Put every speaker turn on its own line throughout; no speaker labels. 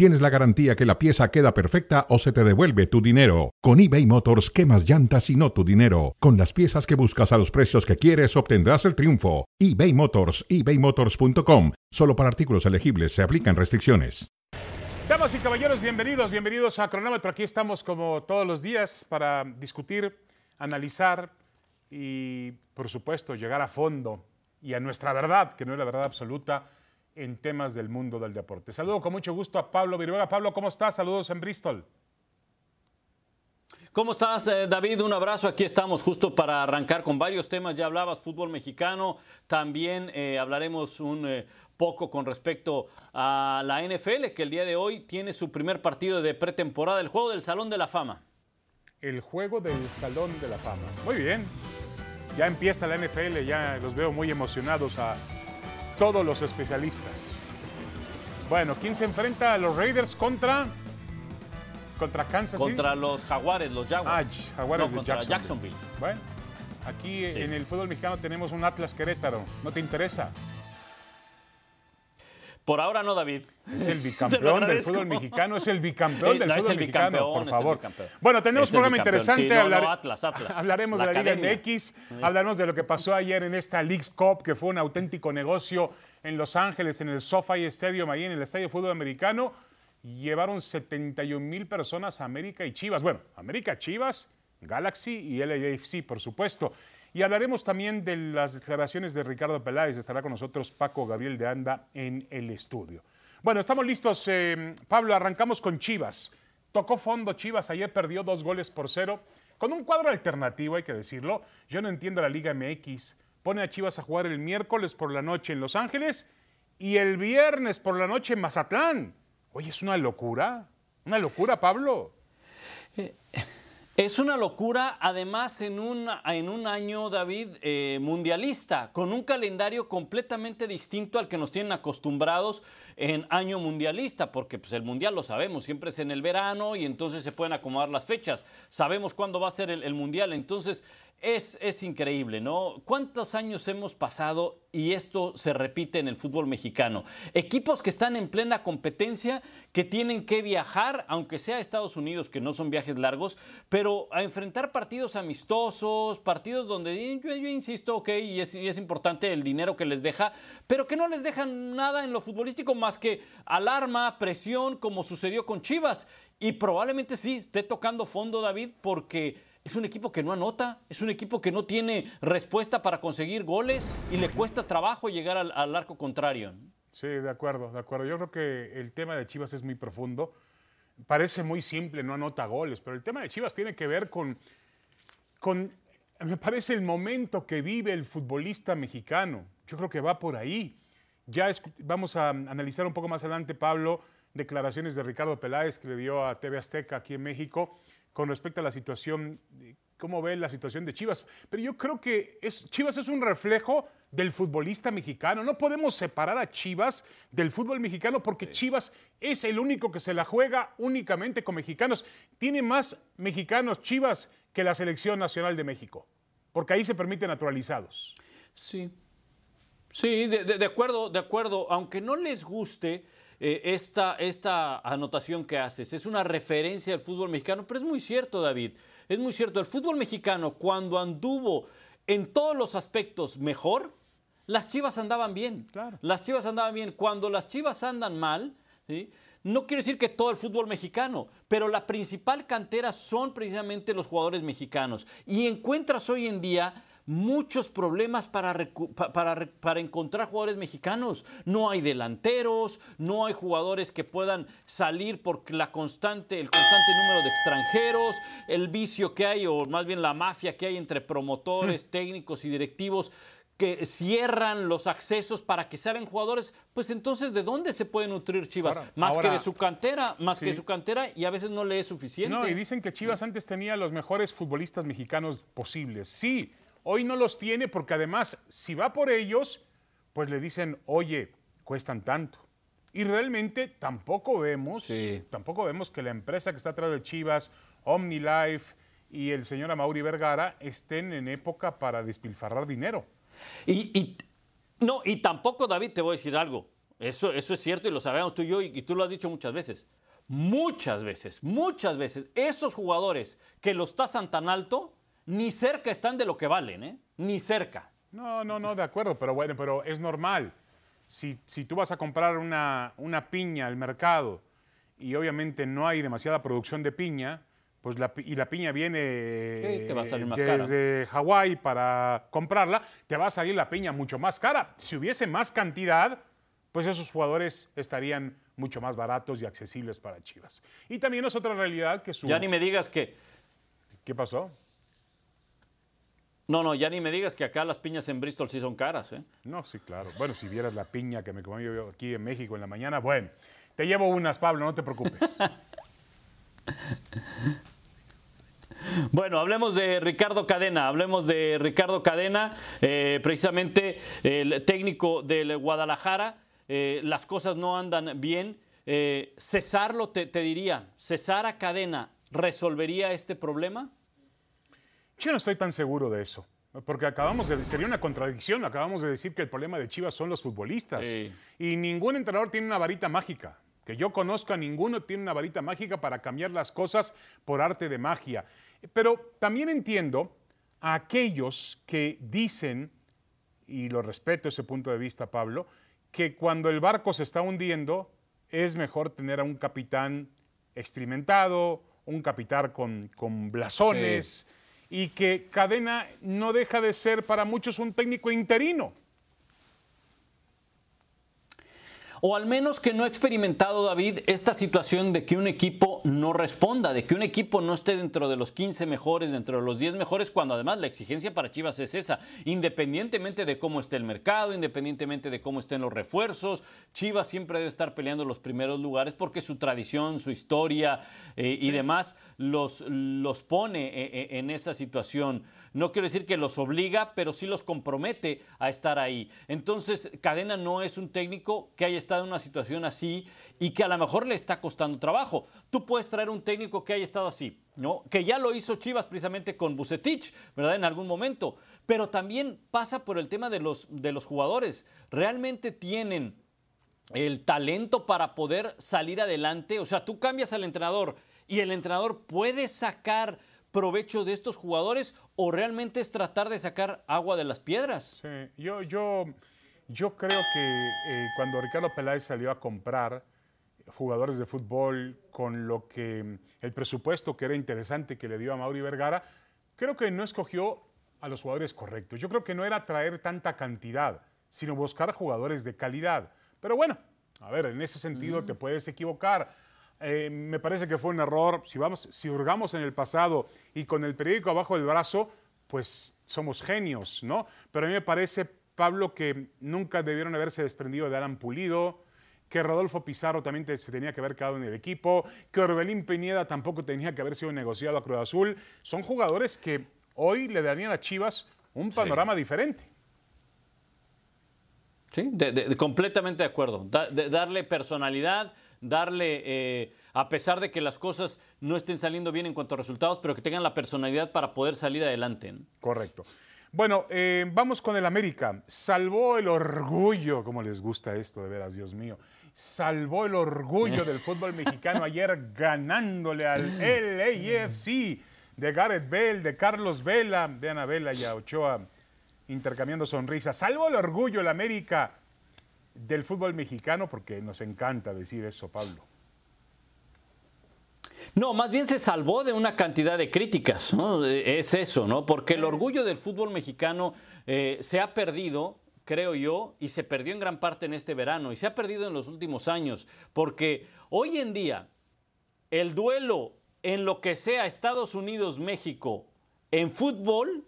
tienes la garantía que la pieza queda perfecta o se te devuelve tu dinero. Con eBay Motors, quemas llantas y no tu dinero. Con las piezas que buscas a los precios que quieres, obtendrás el triunfo. eBay Motors, ebaymotors.com. Solo para artículos elegibles se aplican restricciones.
Damas y caballeros, bienvenidos, bienvenidos a Cronómetro. Aquí estamos como todos los días para discutir, analizar y, por supuesto, llegar a fondo y a nuestra verdad, que no es la verdad absoluta, en temas del mundo del deporte. Saludo con mucho gusto a Pablo Viruega. Pablo, ¿cómo estás? Saludos en Bristol.
¿Cómo estás, eh, David? Un abrazo. Aquí estamos justo para arrancar con varios temas. Ya hablabas fútbol mexicano. También eh, hablaremos un eh, poco con respecto a la NFL, que el día de hoy tiene su primer partido de pretemporada, el juego del Salón de la Fama.
El juego del Salón de la Fama. Muy bien. Ya empieza la NFL, ya los veo muy emocionados a todos los especialistas. Bueno, ¿quién se enfrenta a los Raiders contra contra Kansas City?
Contra los Jaguares, los Jaguars.
Ah, Jaguares
No,
de
contra
Jacksonville.
Jacksonville.
Bueno, aquí
Sí.
en el fútbol mexicano tenemos un Atlas Querétaro. ¿No te interesa?
Por ahora no, David.
Es el bicampeón del fútbol mexicano, es el bicampeón
Eh,
del
no,
fútbol mexicano, por favor. Bueno, tenemos
Es
un programa interesante.
sí, no, no,
hablar-
Atlas, Atlas.
Hablaremos
La
de la Liga. MX, hablaremos de lo que pasó ayer en esta League's Cup, que fue un auténtico negocio en Los Ángeles, en el SoFi Stadium, ahí en el Estadio de Fútbol Americano. Llevaron 71 mil personas a América y Chivas. Bueno, América, Chivas, Galaxy y LAFC, por supuesto. Y hablaremos también de las declaraciones de Ricardo Peláez. Estará con nosotros Paco Gabriel de Anda en el estudio. Bueno, estamos listos. eh, Pablo, arrancamos con Chivas. Tocó fondo Chivas. Ayer perdió dos goles por cero. Con un cuadro alternativo, hay que decirlo. Yo no entiendo la Liga MX. Pone a Chivas a jugar el miércoles por la noche en Los Ángeles y el viernes por la noche en Mazatlán. Oye, es una locura. Una locura, Pablo.
Es una locura, además en un, en un año, David, eh, mundialista, con un calendario completamente distinto al que nos tienen acostumbrados en año mundialista, porque pues, el mundial lo sabemos, siempre es en el verano y entonces se pueden acomodar las fechas. Sabemos cuándo va a ser el, el mundial, entonces es, es increíble, ¿no? ¿Cuántos años hemos pasado y esto se repite en el fútbol mexicano? Equipos que están en plena competencia, que tienen que viajar, aunque sea a Estados Unidos, que no son viajes largos, pero a enfrentar partidos amistosos, partidos donde yo, yo insisto, ok, y es, y es importante el dinero que les deja, pero que no les dejan nada en lo futbolístico más que alarma, presión, como sucedió con Chivas. Y probablemente sí, esté tocando fondo David, porque es un equipo que no anota, es un equipo que no tiene respuesta para conseguir goles y le cuesta trabajo llegar al, arco contrario.
Sí, de acuerdo, de acuerdo. Yo creo que el tema de Chivas es muy profundo. Parece muy simple, no anota goles, pero el tema de Chivas tiene que ver con, con, me parece, el momento que vive el futbolista mexicano. Yo creo que va por ahí. Ya vamos a analizar un poco más adelante, Pablo, declaraciones de Ricardo Peláez que le dio a TV Azteca aquí en México con respecto a la situación, cómo ve la situación de Chivas. Pero yo creo que es, Chivas es un reflejo del futbolista mexicano. No podemos separar a Chivas del fútbol mexicano porque Chivas es el único que se la juega únicamente con mexicanos. Tiene más mexicanos Chivas que la selección nacional de México, porque ahí se permite naturalizados.
Sí. Sí, de acuerdo, de acuerdo. Aunque no les guste eh, esta, esta anotación que haces, es una referencia al fútbol mexicano, pero es muy cierto, David. Es muy cierto. El fútbol mexicano, cuando anduvo en todos los aspectos mejor, las chivas andaban bien.
Claro.
Las chivas andaban bien. Cuando las chivas andan mal, ¿sí? no quiere decir que todo el fútbol mexicano, pero la principal cantera son precisamente los jugadores mexicanos. Y encuentras hoy en día muchos problemas para, para, para encontrar jugadores mexicanos. No hay delanteros, no hay jugadores que puedan salir por la constante, el constante número de extranjeros, el vicio que hay, o más bien la mafia que hay entre promotores, técnicos y directivos que cierran los accesos para que salgan jugadores, pues entonces ¿de dónde se puede nutrir Chivas?
Ahora-
más que de su cantera, más
Sí.
que de su cantera y a veces no le es suficiente.
No, y dicen que Chivas antes tenía los mejores futbolistas mexicanos posibles. Sí, hoy no los tiene porque además, si va por ellos, pues le dicen, oye, cuestan tanto. Y realmente tampoco vemos,
Sí.
tampoco vemos que la empresa que está atrás de Chivas, OmniLife y el señor Amaury Vergara estén en época para despilfarrar dinero.
Y, y- no, y tampoco, David, te voy a decir algo. Eso, eso es cierto y lo sabemos tú y yo, y, y tú lo has dicho muchas veces. Muchas veces, muchas veces, esos jugadores que los tasan tan alto, ni cerca están de lo que valen, ¿eh? Ni cerca.
No, no, no, de acuerdo, pero bueno, pero es normal. Si, si tú vas a comprar una, una piña al mercado y obviamente no hay demasiada producción de piña, pues la, y la piña viene
Sí, te va a salir más cara.
desde Hawái para comprarla, te va a salir la piña mucho más cara. Si hubiese más cantidad, pues esos jugadores estarían mucho más baratos y accesibles para Chivas. Y también es otra realidad que su...
Ya ni me digas que.
¿Qué pasó?
No, no, ya ni me digas que acá las piñas en Bristol sí son caras, ¿eh?
No, sí, claro. Bueno, si vieras la piña que me comí yo aquí en México en la mañana, bueno, te llevo unas, Pablo, no te preocupes.
Bueno, hablemos de Ricardo Cadena, hablemos de Ricardo Cadena, eh, precisamente el técnico del Guadalajara, eh, las cosas no andan bien. Eh, cesarlo, te, te diría, cesar a Cadena, ¿resolvería este problema?
Yo no estoy tan seguro de eso. Porque acabamos de, sería una contradicción, acabamos de decir que el problema de Chivas son los futbolistas.
Sí.
Y ningún entrenador tiene una varita mágica. Que yo conozca, ninguno tiene una varita mágica para cambiar las cosas por arte de magia. Pero también entiendo a aquellos que dicen, y lo respeto ese punto de vista, Pablo, que cuando el barco se está hundiendo es mejor tener a un capitán experimentado, un capitán con, con blasones, y que Cadena no deja de ser para muchos un técnico interino.
O al menos que no ha experimentado, David, esta situación de que un equipo no responda, de que un equipo no esté dentro de los 15 mejores, dentro de los 10 mejores, cuando además la exigencia para Chivas es esa, independientemente de cómo esté el mercado, independientemente de cómo estén los refuerzos, Chivas siempre debe estar peleando los primeros lugares porque su tradición, su historia eh, y demás los, los pone eh, eh, en esa situación. No quiero decir que los obliga, pero sí los compromete a estar ahí. Entonces, Cadena no es un técnico que haya estado en una situación así y que a lo mejor le está costando trabajo. Tú puedes traer un técnico que haya estado así, ¿no? Que ya lo hizo Chivas precisamente con Bucetich, ¿verdad? En algún momento. Pero también pasa por el tema de los, de los jugadores. ¿Realmente tienen el talento para poder salir adelante? O sea, tú cambias al entrenador y el entrenador puede sacar provecho de estos jugadores o realmente es tratar de sacar agua de las piedras?
Sí, yo, yo, yo creo que eh, cuando Ricardo Peláez salió a comprar jugadores de fútbol con lo que el presupuesto que era interesante que le dio a Mauri Vergara, creo que no escogió a los jugadores correctos. Yo creo que no era traer tanta cantidad, sino buscar jugadores de calidad. Pero bueno, a ver, en ese sentido te puedes equivocar. Eh, me parece que fue un error. Si, vamos, si hurgamos en el pasado y con el periódico abajo del brazo, pues somos genios, ¿no? Pero a mí me parece, Pablo, que nunca debieron haberse desprendido de Alan Pulido, que Rodolfo Pizarro también te- se tenía que haber quedado en el equipo, que Orbelín Peñeda tampoco tenía que haber sido negociado a Cruz Azul. Son jugadores que hoy le darían a Chivas un panorama diferente.
Sí, de- de- de- completamente de acuerdo. Da- de- darle personalidad, darle, eh, a pesar de que las cosas no estén saliendo bien en cuanto a resultados, pero que tengan la personalidad para poder salir adelante. ¿no?
Correcto. Bueno, eh, vamos con el América. Salvó el orgullo, como les gusta esto, de veras, Dios mío. Salvó el orgullo del fútbol mexicano ayer ganándole al LAFC de Gareth Bell, de Carlos Vela, de Ana Vela y a Ochoa intercambiando sonrisas. Salvó el orgullo el América del fútbol mexicano, porque nos encanta decir eso, Pablo.
No, más bien se salvó de una cantidad de críticas, ¿no? Eh, Es eso, ¿no? Porque el orgullo del fútbol mexicano eh, se ha perdido, creo yo, y se perdió en gran parte en este verano, y se ha perdido en los últimos años, porque hoy en día el duelo en lo que sea Estados Unidos-México en fútbol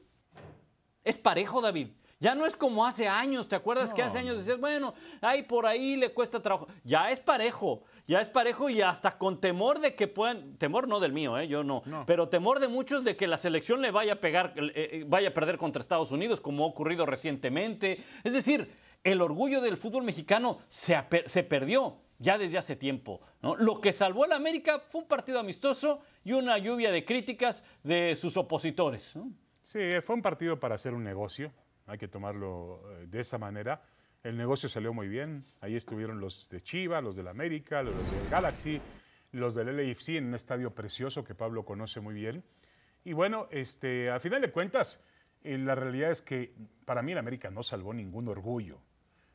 es parejo, David. Ya no es como hace años, ¿te acuerdas que hace años decías, bueno, ahí por ahí le cuesta trabajo? Ya es parejo, ya es parejo y hasta con temor de que puedan, temor no del mío, ¿eh? yo no,
No.
pero temor de muchos de que la selección le vaya a pegar, eh, eh, vaya a perder contra Estados Unidos, como ha ocurrido recientemente. Es decir, el orgullo del fútbol mexicano se, se perdió ya desde hace tiempo. ¿no? Lo que salvó a la América fue un partido amistoso y una lluvia de críticas de sus opositores.
Sí, fue un partido para hacer un negocio, hay que tomarlo eh, de esa manera. El negocio salió muy bien, ahí estuvieron los de Chivas, los del América, los del Galaxy, los del LAFC en un estadio precioso que Pablo conoce muy bien. Y bueno, este, a final de cuentas, eh, la realidad es que para mí el América no salvó ningún orgullo.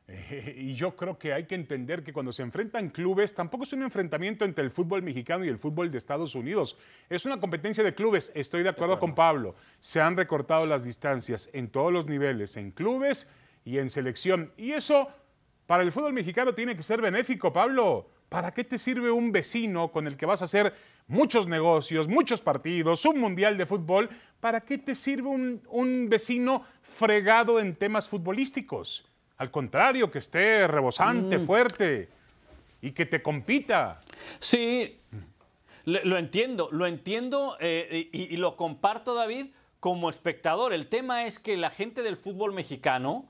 y yo creo que hay que entender que cuando se enfrentan clubes, tampoco es un enfrentamiento entre el fútbol mexicano y el fútbol de Estados Unidos. Es una competencia de clubes. Estoy de acuerdo, con Pablo. Se han recortado las distancias en todos los niveles, en clubes y en selección. Y eso para el fútbol mexicano tiene que ser benéfico, Pablo. ¿Para qué te sirve un vecino con el que vas a hacer muchos negocios, muchos partidos, un mundial de fútbol? ¿Para qué te sirve un, un vecino fregado en temas futbolísticos? Al contrario, que esté rebosante, mm. fuerte y que te compita.
Sí, lo entiendo, lo entiendo eh, y, lo comparto, David, como espectador. El tema es que la gente del fútbol mexicano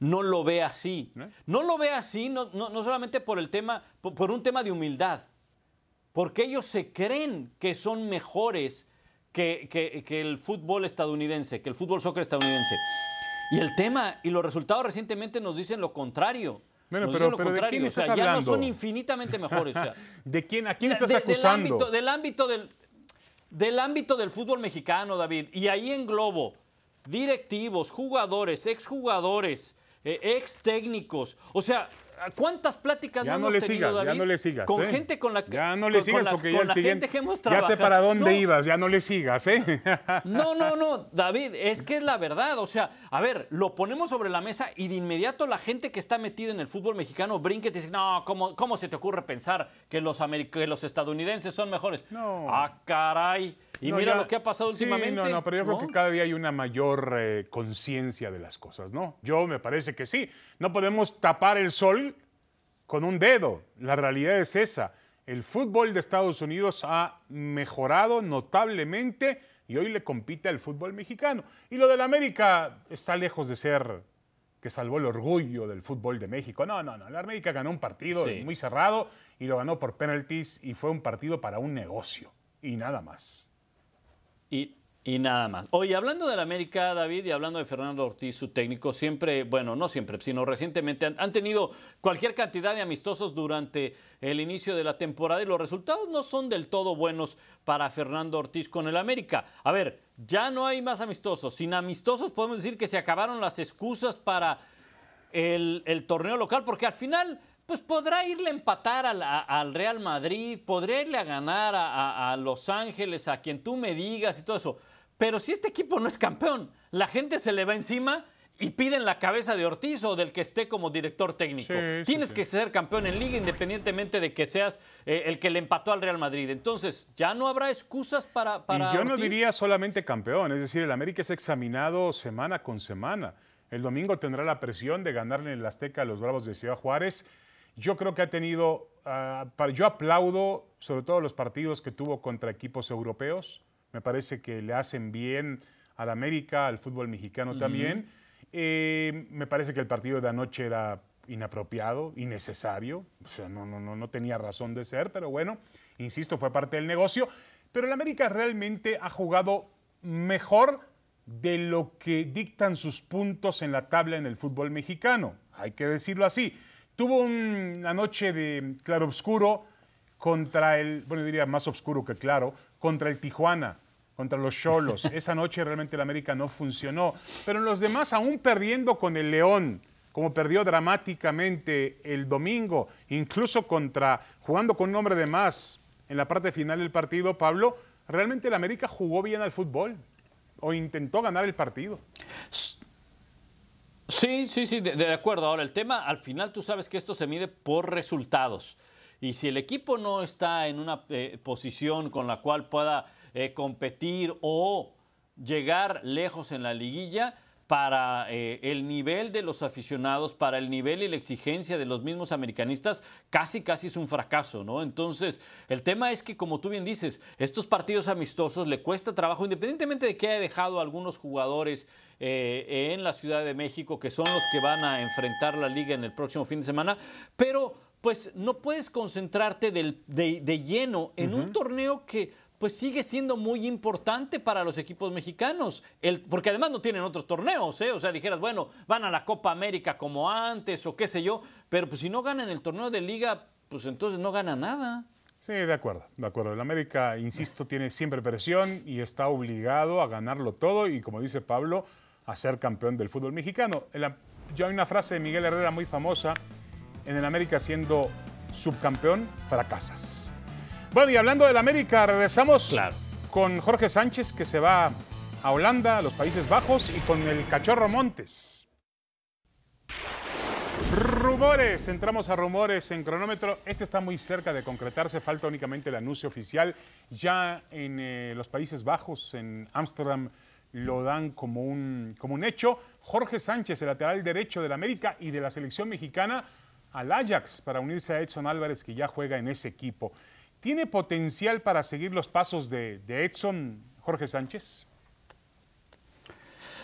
no lo ve así. ¿Eh? No lo ve así, no, solamente por el tema, por, un tema de humildad, porque ellos se creen que son mejores que, que el fútbol estadounidense, que el fútbol soccer estadounidense. Y el tema y los resultados recientemente nos dicen lo contrario.
Bueno, pero, lo contrario. ¿de quién estás o sea,
ya no son infinitamente mejores.
¿De quién? ¿A quién estás acusando?
Del ámbito, del, del ámbito del fútbol mexicano, David. Y ahí englobo directivos, jugadores, exjugadores, eh, ex técnicos. O sea, ¿Cuántas pláticas
ya
no,
le sigas, Ya no le sigas.
Con ¿eh? gente con la
que. Ya no le sigas porque ya el siguiente. Que hemos ya sé para dónde ibas, ya no le sigas, ¿eh?
No, no, no, David, es que es la verdad. O sea, a ver, lo ponemos sobre la mesa y de inmediato la gente que está metida en el fútbol mexicano brinca y dice, no, ¿cómo, cómo se te ocurre pensar que los, que los estadounidenses son mejores? No. Ah, caray. Y mira lo que ha pasado últimamente.
No, no, pero yo creo que cada día hay una mayor eh, conciencia de las cosas, ¿no? Yo me parece que sí. No podemos tapar el sol con un dedo. La realidad es esa. El fútbol de Estados Unidos ha mejorado notablemente y hoy le compite al fútbol mexicano. Y lo del América está lejos de ser que salvó el orgullo del fútbol de México. No, no, no. La América ganó un partido muy cerrado y lo ganó por penalties y fue un partido para un negocio y nada más.
Y y nada más. Oye, hablando del América, David, y hablando de Fernando Ortiz, su técnico, siempre, bueno, no siempre, sino recientemente han, tenido cualquier cantidad de amistosos durante el inicio de la temporada y los resultados no son del todo buenos para Fernando Ortiz con el América. A ver, ya no hay más amistosos. Sin amistosos podemos decir que se acabaron las excusas para el, torneo local, porque al final pues podrá irle a empatar al, Real Madrid, podría irle a ganar a, Los Ángeles, a quien tú me digas y todo eso. Pero si este equipo no es campeón, la gente se le va encima y piden la cabeza de Ortiz o del que esté como director técnico. Tienes que ser campeón en liga independientemente de que seas eh, el que le empató al Real Madrid. Entonces, ya no habrá excusas para... para
y yo no diría solamente campeón, es decir, el América es examinado semana con semana. El domingo tendrá la presión de ganarle en el Azteca a los Bravos de Ciudad Juárez. Yo creo que ha tenido, ah, yo aplaudo sobre todo los partidos que tuvo contra equipos europeos me parece que le hacen bien al América, al fútbol mexicano también. Eh, me parece que el partido de anoche era inapropiado, innecesario, o sea, no, no, no, no tenía razón de ser, pero bueno, insisto, fue parte del negocio. Pero el América realmente ha jugado mejor de lo que dictan sus puntos en la tabla en el fútbol mexicano, hay que decirlo así. Tuvo una noche de claro oscuro contra el, bueno, diría más oscuro que claro, contra el Tijuana contra los Cholos. Esa noche realmente el América no funcionó. Pero en los demás, aún perdiendo con el León, como perdió dramáticamente el domingo, incluso contra, jugando con un hombre de más en la parte final del partido, Pablo, realmente el América jugó bien al fútbol o intentó ganar el partido.
Sí, sí, sí, de, acuerdo. Ahora, el tema, al final tú sabes que esto se mide por resultados. Y si el equipo no está en una eh, posición con la cual pueda eh, competir o llegar lejos en la liguilla, para eh, el nivel de los aficionados, para el nivel y la exigencia de los mismos americanistas, casi, casi es un fracaso, ¿no? Entonces, el tema es que, como tú bien dices, estos partidos amistosos le cuesta trabajo, independientemente de que haya dejado algunos jugadores en la Ciudad de México, que son los que van a enfrentar la liga en el próximo fin de semana, pero pues no puedes concentrarte de, lleno en un torneo que pues sigue siendo muy importante para los equipos mexicanos, el, porque además no tienen otros torneos, ¿eh? o sea, dijeras, bueno, van a la Copa América como antes o qué sé yo, pero pues si no ganan el torneo de liga, pues entonces no gana nada.
Sí, de acuerdo, de acuerdo. El América, insisto, tiene siempre presión y está obligado a ganarlo todo y, como dice Pablo, a ser campeón del fútbol mexicano. Yo hay una frase de Miguel Herrera muy famosa, en el América siendo subcampeón, fracasas. Bueno, y hablando del América, regresamos con Jorge Sánchez, que se va a Holanda, a los Países Bajos, y con el Cachorro Montes. Rumores, entramos a rumores en cronómetro. Este está muy cerca de concretarse, falta únicamente el anuncio oficial. Ya en eh, los Países Bajos, en Ámsterdam, lo dan como un, como un hecho. Jorge Sánchez, el lateral derecho del América y de la selección mexicana, al Ajax para unirse a Edson Álvarez, que ya juega en ese equipo. ¿Tiene potencial para seguir los pasos de, Edson Jorge Sánchez?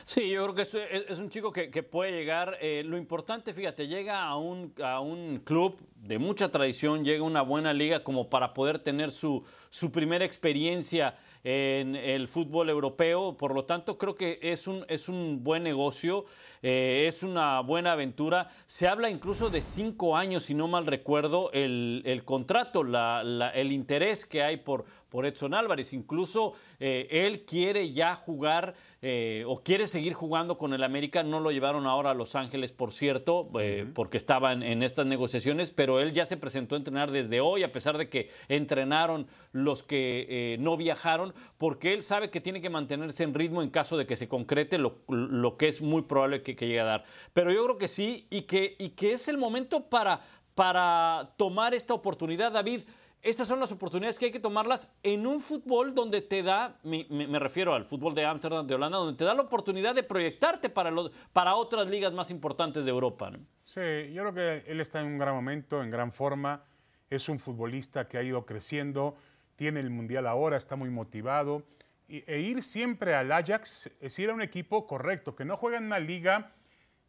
Sí, yo creo que es, un chico que, puede llegar. Eh, lo importante, fíjate, llega a un club de mucha tradición, llega a una buena liga como para poder tener su, su primera experiencia en el fútbol europeo. Por lo tanto, creo que es un, es un buen negocio. Eh, es una buena aventura. Se habla incluso de cinco años, si no mal recuerdo, el, contrato, el interés que hay por, por Edson Álvarez. Incluso eh, él quiere ya jugar eh, o quiere seguir jugando con el América. No lo llevaron ahora a Los Ángeles, por cierto, porque estaba en, estas negociaciones, pero él ya se presentó a entrenar desde hoy, a pesar de que entrenaron los que no viajaron, porque él sabe que tiene que mantenerse en ritmo en caso de que se concrete, lo, lo que es muy probable que llegue a dar. Pero yo creo que sí y que, y que es el momento para, para tomar esta oportunidad, David. Estas son las oportunidades que hay que tomarlas en un fútbol donde te da, me, refiero al fútbol de Ámsterdam, de Holanda, donde te da la oportunidad de proyectarte para, los, para otras ligas más importantes de Europa.
Sí, yo creo que él está en un gran momento, en gran forma. Es un futbolista que ha ido creciendo, tiene el Mundial ahora, está muy motivado e ir siempre al Ajax es ir a un equipo correcto, que no juega en una liga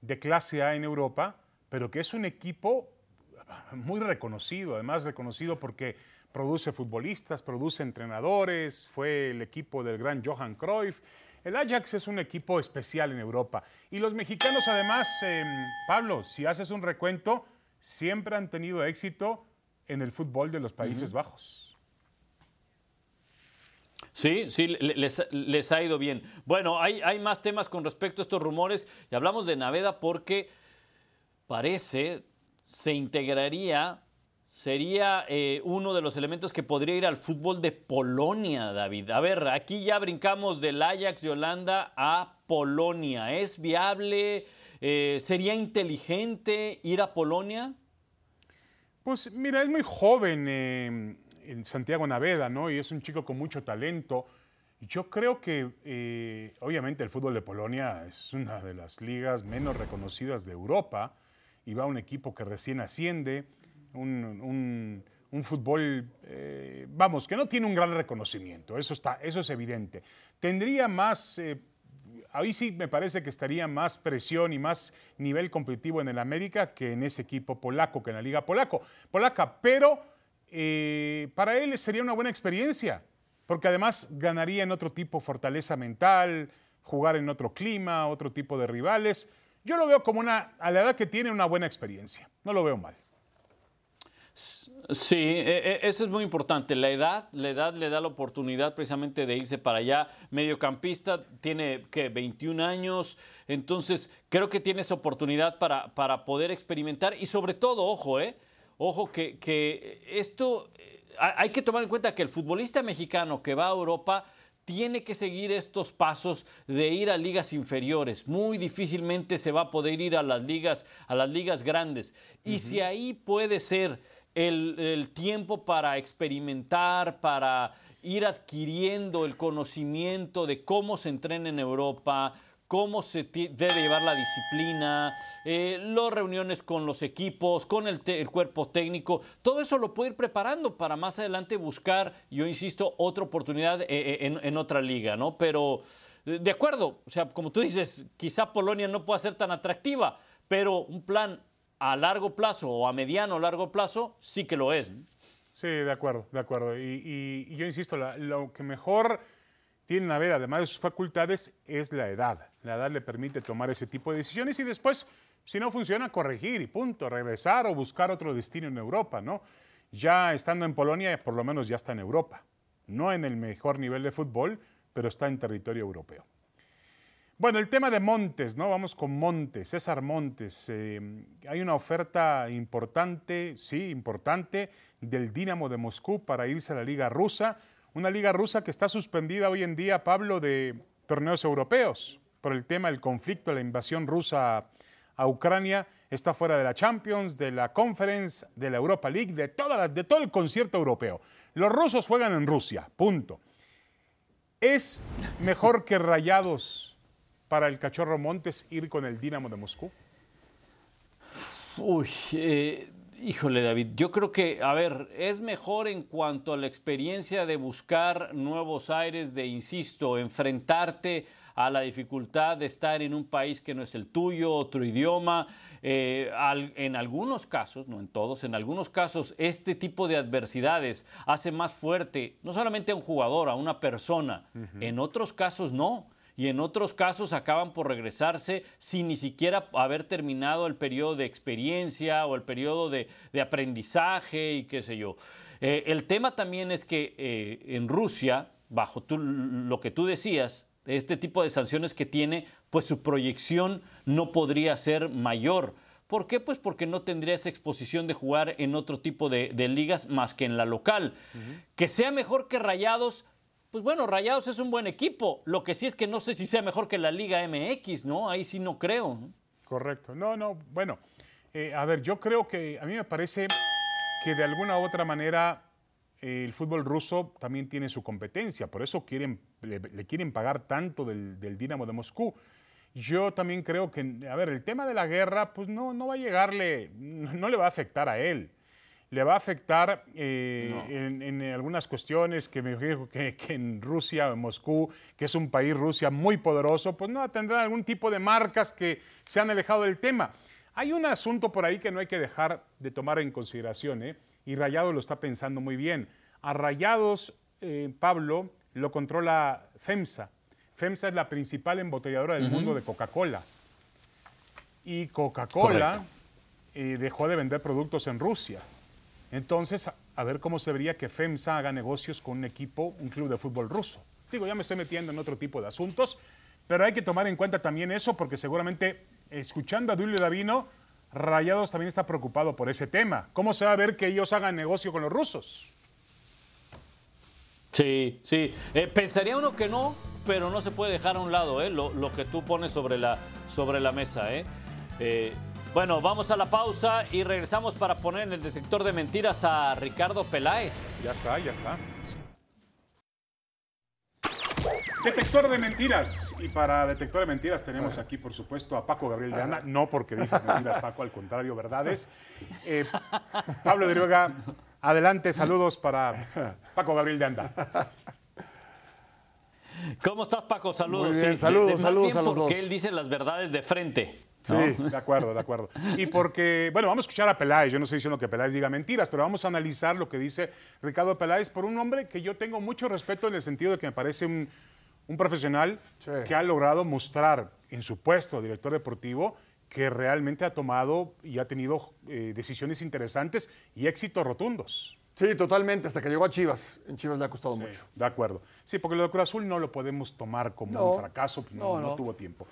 de clase A en Europa, pero que es un equipo muy reconocido, además reconocido porque produce futbolistas, produce entrenadores, fue el equipo del gran Johan Cruyff. El Ajax es un equipo especial en Europa. Y los mexicanos además, em, Pablo, si haces un recuento, siempre han tenido éxito en el fútbol de los Países Bajos.
Sí, sí, les, ha ido bien. Bueno, hay, hay, más temas con respecto a estos rumores y hablamos de Naveda porque parece se integraría, sería eh, uno de los elementos que podría ir al fútbol de Polonia, David. A ver, aquí ya brincamos del Ajax de Holanda a Polonia. ¿Es viable? Eh, ¿Sería inteligente ir a Polonia?
Pues mira, es muy joven. Eh, en Santiago Naveda, ¿no? Y es un chico con mucho talento. Yo creo que, eh, obviamente, el fútbol de Polonia es una de las ligas menos reconocidas de Europa y va un equipo que recién asciende, un, fútbol, eh, vamos, que no tiene un gran reconocimiento, eso, está, eso es evidente. Tendría más, eh, ahí sí me parece que estaría más presión y más nivel competitivo en el América que en ese equipo polaco, que en la liga polaco, polaca, pero eh, para él sería una buena experiencia, porque además ganaría en otro tipo fortaleza mental, jugar en otro clima, otro tipo de rivales. Yo lo veo como una, a la edad que tiene, una buena experiencia. No lo veo mal.
Sí, e, e, eso es muy importante. La edad, la edad le da la oportunidad precisamente de irse para allá. Mediocampista tiene que 21 años, entonces creo que tiene esa oportunidad para, para poder experimentar y sobre todo, ojo, eh, Ojo que, esto, eh, hay que tomar en cuenta que el futbolista mexicano que va a Europa tiene que seguir estos pasos de ir a ligas inferiores. Muy difícilmente se va a poder ir a las ligas, a las ligas grandes. Y si ahí puede ser el, el, tiempo para experimentar, para ir adquiriendo el conocimiento de cómo se entrena en Europa, cómo se debe llevar la disciplina, eh, las reuniones con los equipos, con el, cuerpo técnico, todo eso lo puede ir preparando para más adelante buscar, yo insisto, otra oportunidad eh, eh, en, otra liga, ¿no? Pero de acuerdo, o sea, como tú dices, quizá Polonia no pueda ser tan atractiva, pero un plan a largo plazo o a mediano o largo plazo sí que lo es.
Sí, de acuerdo, de acuerdo. Y, yo insisto, lo que mejor tienen a ver, además de sus facultades, es la edad. La edad le permite tomar ese tipo de decisiones y después, si no funciona, corregir y punto, regresar o buscar otro destino en Europa, ¿no? Ya estando en Polonia, por lo menos ya está en Europa. No en el mejor nivel de fútbol, pero está en territorio europeo. Bueno, el tema de Montes, ¿no? Vamos con Montes, César Montes. Eh, hay una oferta importante, sí, importante, del Dinamo de Moscú para irse a la Liga Rusa. Una Liga Rusa que está suspendida hoy en día, Pablo, de torneos europeos por el tema del conflicto, la invasión rusa a Ucrania. Está fuera de la Champions, de la Conference, de la Europa League, de, todo el concierto europeo. Los rusos juegan en Rusia, punto. ¿Es mejor que Rayados para el Cachorro Montes ir con el Dinamo de Moscú?
Uy, híjole David, yo creo que, a ver, es mejor en cuanto a la experiencia de buscar nuevos aires, de, insisto, enfrentarte a la dificultad de estar en un país que no es el tuyo, otro idioma. Eh, en algunos casos, no en todos, en algunos casos este tipo de adversidades hace más fuerte no solamente a un jugador, a una persona, en otros casos no y en otros casos acaban por regresarse sin ni siquiera haber terminado el periodo de experiencia o el periodo de, aprendizaje y qué sé yo. Eh, el tema también es que eh, en Rusia, bajo lo que tú decías, este tipo de sanciones que tiene, pues su proyección no podría ser mayor. ¿Por qué? Pues porque no tendría esa exposición de jugar en otro tipo de, ligas más que en la local. Que sea mejor que Rayados, pues bueno, Rayados es un buen equipo. Lo que sí es que no sé si sea mejor que la Liga MX, ¿no? Ahí sí no creo.
Correcto. No, no, bueno. Eh, a ver, yo creo que a mí me parece que de alguna u otra manera el fútbol ruso también tiene su competencia, por eso quieren, le, quieren pagar tanto del, del, Dinamo de Moscú. Yo también creo que, a ver, el tema de la guerra, pues no, no va a llegarle, no le va a afectar a él. Le va a afectar eh, en, algunas cuestiones que me dijo que, que, en Rusia, en Moscú, que es un país Rusia muy poderoso, pues no tendrán algún tipo de marcas que se han alejado del tema. Hay un asunto por ahí que no hay que dejar de tomar en consideración, ¿eh? y Rayados lo está pensando muy bien. A Rayados, eh, Pablo, lo controla FEMSA. FEMSA es la principal embotelladora del mundo de Coca-Cola. Y Coca-Cola eh, dejó de vender productos en Rusia. Entonces, a ver cómo se vería que FEMSA haga negocios con un equipo, un club de fútbol ruso. Digo, ya me estoy metiendo en otro tipo de asuntos, pero hay que tomar en cuenta también eso porque seguramente, escuchando a Dulio Davino, Rayados también está preocupado por ese tema. ¿Cómo se va a ver que ellos hagan negocio con los rusos?
Sí, sí. Eh, pensaría uno que no, pero no se puede dejar a un lado ¿eh? lo, que tú pones sobre la, sobre la mesa. ¿eh? Bueno, vamos a la pausa y regresamos para poner en el detector de mentiras a Ricardo Peláez.
Ya está, ya está. Detector de mentiras. Y para detector de mentiras tenemos aquí, por supuesto, a Paco Gabriel de Anda. No porque dices mentiras, Paco, al contrario, verdades. Eh, Pablo de Rioga, adelante, saludos para Paco Gabriel de Anda.
¿Cómo estás, Paco? Saludos.
Muy bien, saludos, saludos a los dos.
Porque él dice las verdades de frente.
Sí, de acuerdo, de acuerdo. Y porque, bueno, vamos a escuchar a Peláez. Yo no estoy diciendo que Peláez diga mentiras, pero vamos a analizar lo que dice Ricardo Peláez por un hombre que yo tengo mucho respeto en el sentido de que me parece un, un profesional que ha logrado mostrar en su puesto director deportivo que realmente ha tomado y ha tenido eh, decisiones interesantes y éxitos rotundos.
Sí, totalmente, hasta que llegó a Chivas. En Chivas le ha costado mucho.
De acuerdo. Sí, porque lo de Cruz Azul no lo podemos tomar como un fracaso, pues no, no, tuvo tiempo.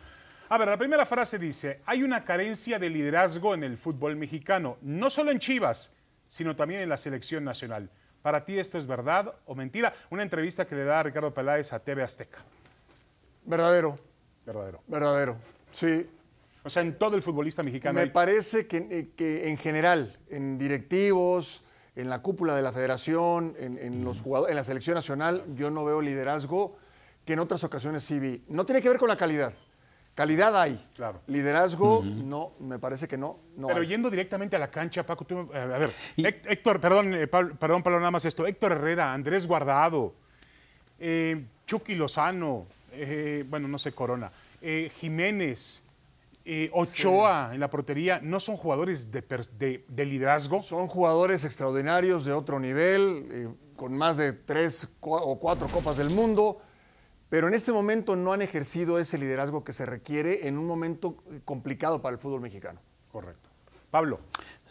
A ver, la primera frase dice, hay una carencia de liderazgo en el fútbol mexicano, no solo en Chivas, sino también en la selección nacional. ¿Para ti esto es verdad o mentira? Una entrevista que le da Ricardo Peláez a TV Azteca.
Verdadero.
Verdadero.
Verdadero, sí.
O sea, en todo el futbolista mexicano.
Me parece que, eh, que, en general, en directivos, en la cúpula de la federación, en, los jugadores, en la selección nacional, yo no veo liderazgo que en otras ocasiones sí vi. No tiene que ver con la calidad, Calidad hay.
Claro.
Liderazgo, no, me parece que no. no
Pero
hay.
yendo directamente a la cancha, Paco, tú, a ver, Héct- Héctor, perdón, eh, Pablo, perdón, Pablo, nada más esto. Héctor Herrera, Andrés Guardado, eh, Chucky Lozano, eh, bueno, no sé, Corona, eh, Jiménez, eh, Ochoa en la portería, ¿no son jugadores de, per- de- de liderazgo?
Son jugadores extraordinarios de otro nivel, eh, con más de tres o cuatro copas del mundo, pero en este momento no han ejercido ese liderazgo que se requiere en un momento eh, complicado para el fútbol mexicano.
Correcto. Pablo,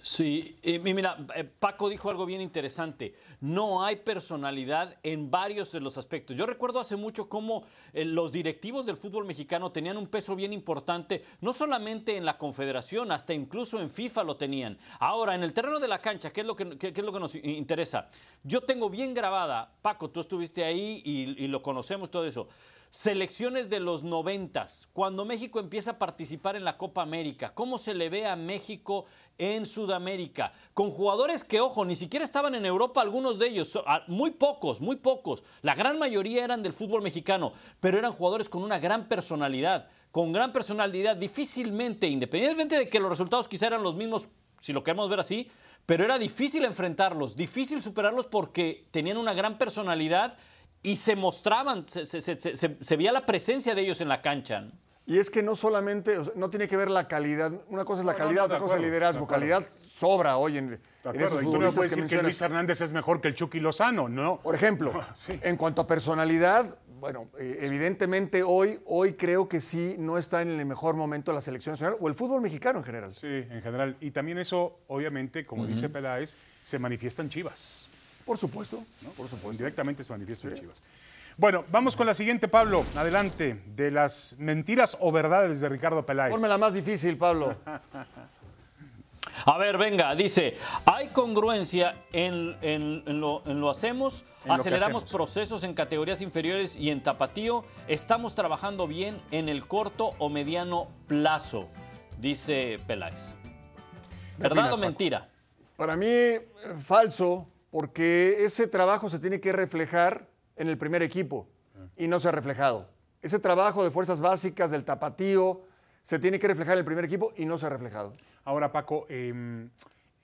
Sí, mira, eh, Paco dijo algo bien interesante. No hay personalidad en varios de los aspectos. Yo recuerdo hace mucho cómo eh, los directivos del fútbol mexicano tenían un peso bien importante, no solamente en la Confederación, hasta incluso en FIFA lo tenían. Ahora, en el terreno de la cancha, ¿qué es lo que, es lo que nos interesa? Yo tengo bien grabada, Paco, tú estuviste ahí y, y lo conocemos todo eso. Selecciones de los noventas, cuando México empieza a participar en la Copa América, cómo se le ve a México en Sudamérica, con jugadores que, ojo, ni siquiera estaban en Europa, algunos de ellos, ah, muy pocos, muy pocos, la gran mayoría eran del fútbol mexicano, pero eran jugadores con una gran personalidad, con gran personalidad, difícilmente, independientemente de que los resultados quizá eran los mismos, si lo queremos ver así, pero era difícil enfrentarlos, difícil superarlos porque tenían una gran personalidad y se mostraban, se, se- veía la presencia de ellos en la cancha.
Y es que no solamente, o sea, no tiene que ver la calidad, una cosa es la
No,
calidad,
no,
otra cosa es el liderazgo. Calidad sobra hoy en, esos
Y tú no puedes
que
decir que Luis. Hernández es mejor que el Chucky Lozano, ¿no?
Por ejemplo,
Sí.
en cuanto a personalidad, bueno, eh, evidentemente hoy, hoy creo que sí no está en el mejor momento la selección nacional o el fútbol mexicano en general.
Sí, en general. Y también eso, obviamente, como dice Peláez, se manifiesta en Chivas.
Por supuesto, por supuesto.
Directamente se manifiesta en Chivas. Bueno, vamos con la siguiente, Pablo. Adelante. De las mentiras o verdades de Ricardo Peláez.
Ponme la más difícil, Pablo.
A ver, venga, dice, hay congruencia en, en- en lo, en lo hacemos,
En lo que
aceleramos
hacemos.
procesos en categorías inferiores y en tapatío, estamos trabajando bien en el corto o mediano plazo, dice Peláez. ¿Verdad
opinas,
o
Paco?
mentira?
Para mí, eh, falso, porque ese trabajo se tiene que reflejar en el primer equipo y no se ha reflejado. Ese trabajo de fuerzas básicas, del tapatío, se tiene que reflejar en el primer equipo y no se ha reflejado.
Ahora, Paco, eh,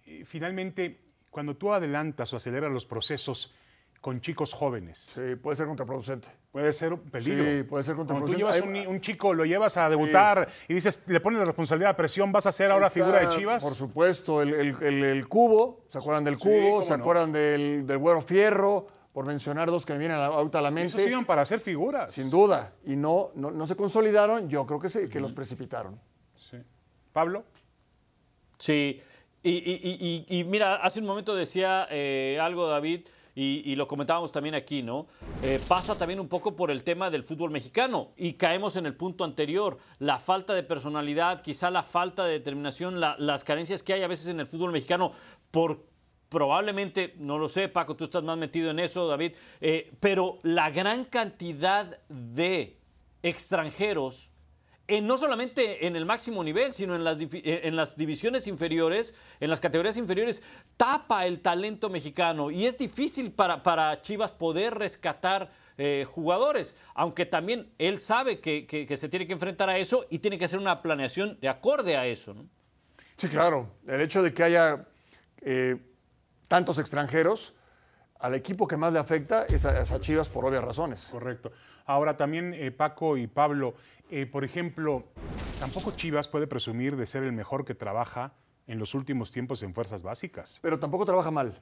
eh, finalmente, cuando tú adelantas o aceleras los procesos con chicos jóvenes,
Sí, puede ser contraproducente.
puede ser un peligro.
Sí, puede ser
Cuando tú
contraproducente.
llevas
Hay-
un, chico, lo llevas a debutar y dices, le pones la responsabilidad de presión, vas a ser ahora
Está,
figura de Chivas.
Por supuesto, el, el- el- el cubo, ¿se acuerdan del cubo? ¿Se
no.
acuerdan del, del Güero Fierro? Por mencionar dos que me vienen a la- ahorita a la
Esos
mente.
iban para ser figuras.
Sin duda. Y no, no, no se consolidaron, yo creo que, se, que los precipitaron.
Sí. Pablo.
Sí, y, y- y- mira, hace un momento decía eh, algo David, y, y lo comentábamos también aquí, ¿no? Eh, pasa también un poco por el tema del fútbol mexicano, y caemos en el punto anterior, la falta de personalidad, quizá la falta de determinación, la- las carencias que hay a veces en el fútbol mexicano por... Probablemente, no lo sé, Paco, tú estás más metido en eso, David, eh, pero la gran cantidad de extranjeros en- no solamente en el máximo nivel, sino en las, eh, en las divisiones inferiores, en las categorías inferiores, tapa el talento mexicano y es difícil para, para Chivas poder rescatar eh, jugadores, aunque también él sabe que, que- se tiene que enfrentar a eso y tiene que hacer una planeación de acorde a eso.
Sí, claro. El hecho de que haya tantos extranjeros, al equipo que más le afecta es a, es a Chivas por obvias razones.
Correcto. Ahora también eh, Paco y Pablo, eh, por ejemplo, tampoco Chivas puede presumir de ser el mejor que trabaja en los últimos tiempos en fuerzas básicas.
Pero tampoco trabaja mal.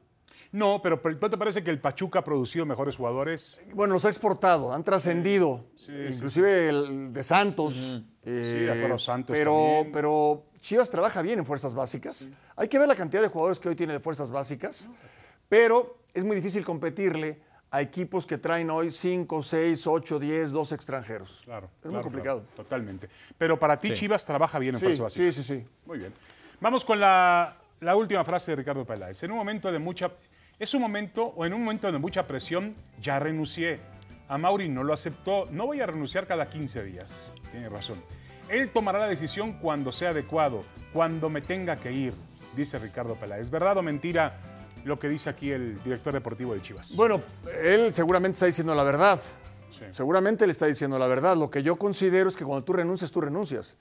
No, pero ¿no te parece que el Pachuca ha producido mejores jugadores?
Bueno, los ha exportado, han trascendido. Inclusive el de Santos. eh,
Sí, de acuerdo, Santos
Pero,
también.
pero Chivas trabaja bien en fuerzas básicas. Hay que ver la cantidad de jugadores que hoy tiene de fuerzas básicas. Pero es muy difícil competirle a equipos que traen hoy 5, 6, 8, 10, 12 extranjeros.
Claro.
Es
claro,
muy complicado.
claro, totalmente. Pero para ti Chivas trabaja bien en
Sí,
fuerzas básicas.
sí, sí, sí.
Muy bien. Vamos con la, la última frase de Ricardo Peláez. En un momento de mucha. Es un momento, o en un momento de mucha presión, ya renuncié. A Mauri no lo aceptó. No voy a renunciar cada 15 días. Tiene razón. Él tomará la decisión cuando sea adecuado, cuando me tenga que ir, dice Ricardo Peláez. ¿Verdad o mentira lo que dice aquí el director deportivo de Chivas?
Bueno, él seguramente está diciendo la verdad, Seguramente le está diciendo la verdad. Lo que yo considero es que cuando tú renuncias, tú renuncias.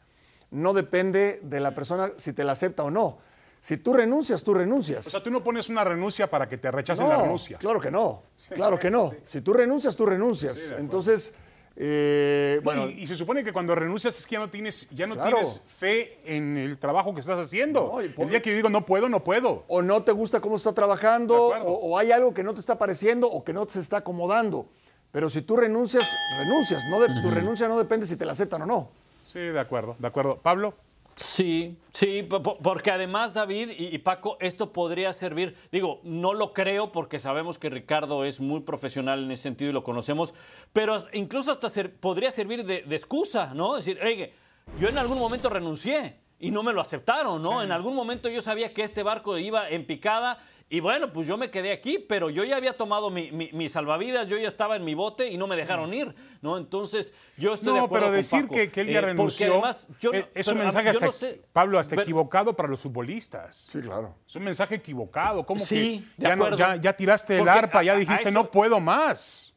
No depende de la persona si te la acepta o no. Si tú renuncias, tú renuncias.
O sea, tú no pones una renuncia para que te rechacen
no,
la renuncia.
Claro que no. claro que no. Si tú renuncias, tú renuncias. Entonces, eh, bueno.
Y, y, se supone que cuando renuncias es que ya no tienes, ya no tienes fe en el trabajo que estás haciendo. No, el día que yo digo no puedo, no puedo.
O no te gusta cómo está trabajando, o, o, hay algo que no te está pareciendo o que no te está acomodando. Pero si tú renuncias, renuncias. No de, Tu renuncia no depende si te la aceptan o no.
Sí, de acuerdo, de acuerdo. Pablo.
Sí, sí, porque además David y Paco, esto podría servir, digo, no lo creo porque sabemos que Ricardo es muy profesional en ese sentido y lo conocemos, pero incluso hasta ser, podría servir de, de, excusa, ¿no? Decir, oye, yo en algún momento renuncié y no me lo aceptaron, ¿no? Sí. En algún momento yo sabía que este barco iba en picada y bueno, pues yo me quedé aquí, pero yo ya había tomado mi, mi, mi, salvavidas, yo ya estaba en mi bote y no me dejaron ir, ¿no? Entonces, yo estoy
no,
de acuerdo
pero decir
con Paco.
que, que, él ya
Eh,
renunció
además, yo no-
es, un mensaje, hasta,
no sé,
Pablo, hasta
pero-
equivocado para los futbolistas.
Sí, claro.
Es un mensaje equivocado. ¿Cómo
Sí,
que
de
ya, no- ya, ya tiraste el arpa, ya
a-
dijiste
eso-
no puedo más?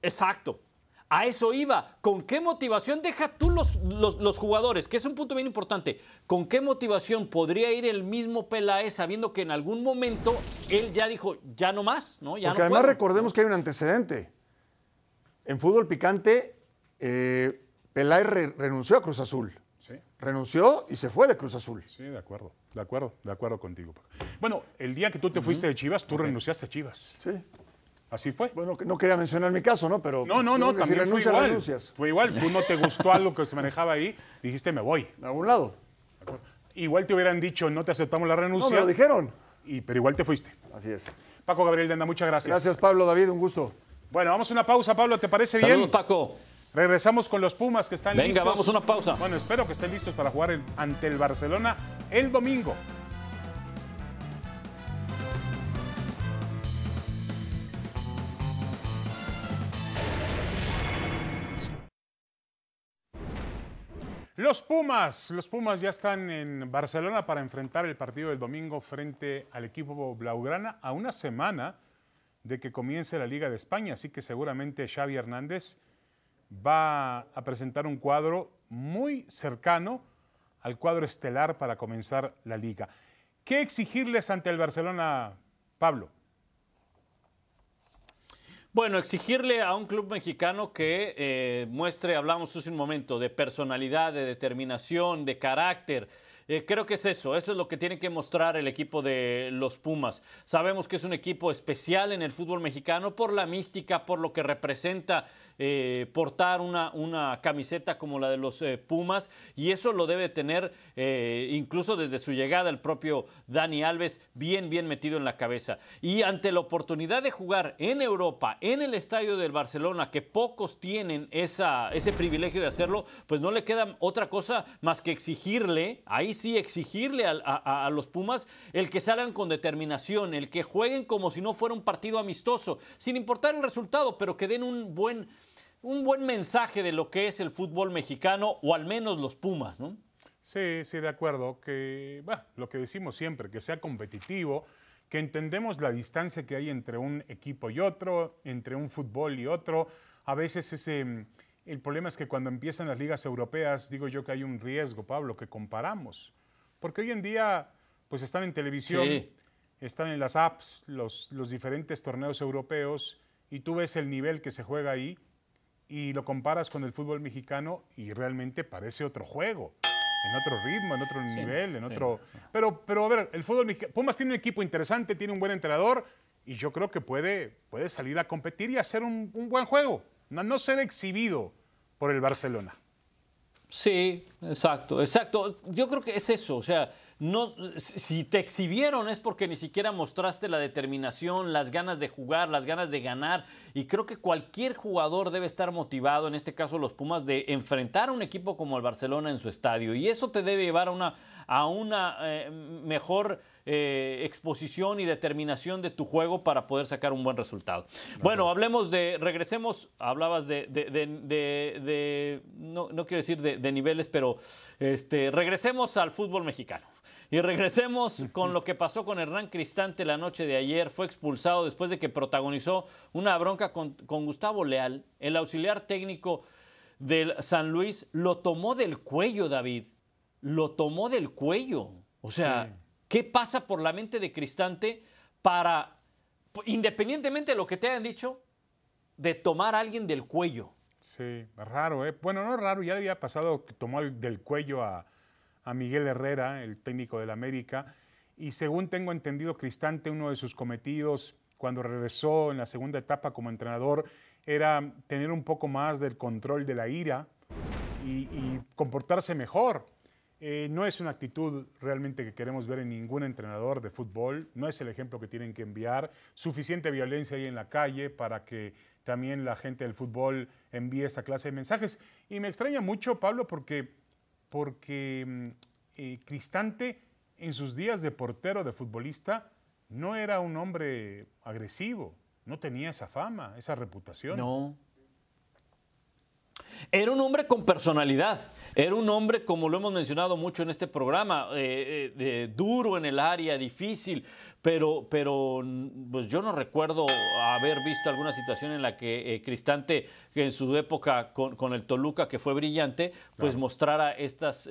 Exacto. A eso iba. ¿Con qué motivación? Deja tú los, los, los jugadores, que es un punto bien importante. ¿Con qué motivación podría ir el mismo Peláez sabiendo que en algún momento él ya dijo, ya no más, ¿no? Ya
Porque
no
además
puedo"?
recordemos que hay un antecedente. En fútbol picante, eh, Peláez re- renunció a Cruz Azul.
Sí.
Renunció y se fue de Cruz Azul.
Sí, de acuerdo, de acuerdo, de acuerdo contigo. Bueno, el día que tú te fuiste de Chivas, tú renunciaste a Chivas.
Sí.
Así fue.
Bueno, que no quería mencionar mi caso, ¿no? Pero
No, no, no,
que si
también fue
renuncias,
igual.
renuncias.
Fue igual. Tú no te gustó algo que se manejaba ahí, dijiste me voy.
A algún lado.
Igual te hubieran dicho no te aceptamos la
No,
renuncia.
me lo dijeron.
y, pero igual te fuiste.
Así es.
Paco Gabriel Denda, muchas gracias.
Gracias, Pablo, David, un gusto.
Bueno, vamos a una pausa, Pablo, ¿te parece
Saludos,
bien?
Paco.
Regresamos con los Pumas que están
Venga,
listos.
vamos a una pausa.
Bueno, espero que estén listos para jugar el- ante el Barcelona el domingo. Los Pumas, los Pumas ya están en Barcelona para enfrentar el partido del domingo frente al equipo Blaugrana a una semana de que comience la Liga de España, así que seguramente Xavi Hernández va a presentar un cuadro muy cercano al cuadro estelar para comenzar la liga. ¿Qué exigirles ante el Barcelona, Pablo?
Bueno, exigirle a un club mexicano que eh, muestre, hablamos hace un momento, de personalidad, de determinación, de carácter. Eh, creo que es eso, eso es lo que tiene que mostrar el equipo de los Pumas. Sabemos que es un equipo especial en el fútbol mexicano por la mística, por lo que representa eh, portar una, una, camiseta como la de los eh, Pumas y eso lo debe tener eh, incluso desde su llegada el propio Dani Alves bien, bien metido en la cabeza. Y ante la oportunidad de jugar en Europa, en el estadio del Barcelona, que pocos tienen esa, ese privilegio de hacerlo, pues no le queda otra cosa más que exigirle, ahí sí exigirle a, los Pumas el que salgan con determinación, el que jueguen como si no fuera un partido amistoso, sin importar el resultado, pero que den un buen un buen mensaje de lo que es el fútbol mexicano o al menos los Pumas, ¿no?
Sí, sí, de acuerdo. Que, bueno, lo que decimos siempre, que sea competitivo, que entendemos la distancia que hay entre un equipo y otro, entre un fútbol y otro. A veces ese, el problema es que cuando empiezan las ligas europeas, digo yo que hay un riesgo, Pablo, que comparamos. Porque hoy en día, pues están en televisión,
Sí.
están en las apps, los, los diferentes torneos europeos, y tú ves el nivel que se juega ahí y lo comparas con el fútbol mexicano y realmente parece otro juego, en otro ritmo, en otro nivel, en otro... Pero, pero a ver, el fútbol mexicano... Pumas tiene un equipo interesante, tiene un buen entrenador y yo creo que puede, puede salir a competir y hacer un, un buen juego, no, no ser exhibido por el Barcelona.
Sí, exacto, exacto. Yo creo que es eso, o sea, no, si te exhibieron es porque ni siquiera mostraste la determinación, las ganas de jugar, las ganas de ganar. Y creo que cualquier jugador debe estar motivado, en este caso los Pumas, de enfrentar a un equipo como el Barcelona en su estadio. Y eso te debe llevar a una, a una eh, mejor eh, exposición y determinación de tu juego para poder sacar un buen resultado. Bueno, hablemos de, regresemos, hablabas de, de, de, de- de- no, no quiero decir de, de niveles, pero este, regresemos al fútbol mexicano. Y regresemos con lo que pasó con Hernán Cristante la noche de ayer. Fue expulsado después de que protagonizó una bronca con, con Gustavo Leal, el auxiliar técnico del San Luis. Lo tomó del cuello, David. Lo tomó del cuello. O sea,
Sí.
¿qué pasa por la mente de Cristante para, independientemente de lo que te hayan dicho, de tomar a alguien del cuello?
Sí, raro, ¿eh? Bueno, no raro, ya le había pasado que tomó el- del cuello a, a Miguel Herrera, el técnico del América, y según tengo entendido, Cristante, uno de sus cometidos cuando regresó en la segunda etapa como entrenador, era tener un poco más del control de la ira y, comportarse mejor. Eh, no es una actitud realmente que queremos ver en ningún entrenador de fútbol, no es el ejemplo que tienen que enviar. Suficiente violencia ahí en la calle para que también la gente del fútbol envíe esa clase de mensajes. Y me extraña mucho, Pablo, porque, porque mm, eh, Cristante en sus días de portero, de futbolista, no era un hombre agresivo, no tenía esa fama, esa reputación.
No. Era un hombre con personalidad. Era un hombre, como lo hemos mencionado mucho en este programa, eh, eh, duro en el área, difícil, pero, pero pues yo no recuerdo haber visto alguna situación en la que eh, Cristante, que en su época con, con el Toluca, que fue brillante, pues mostrara estas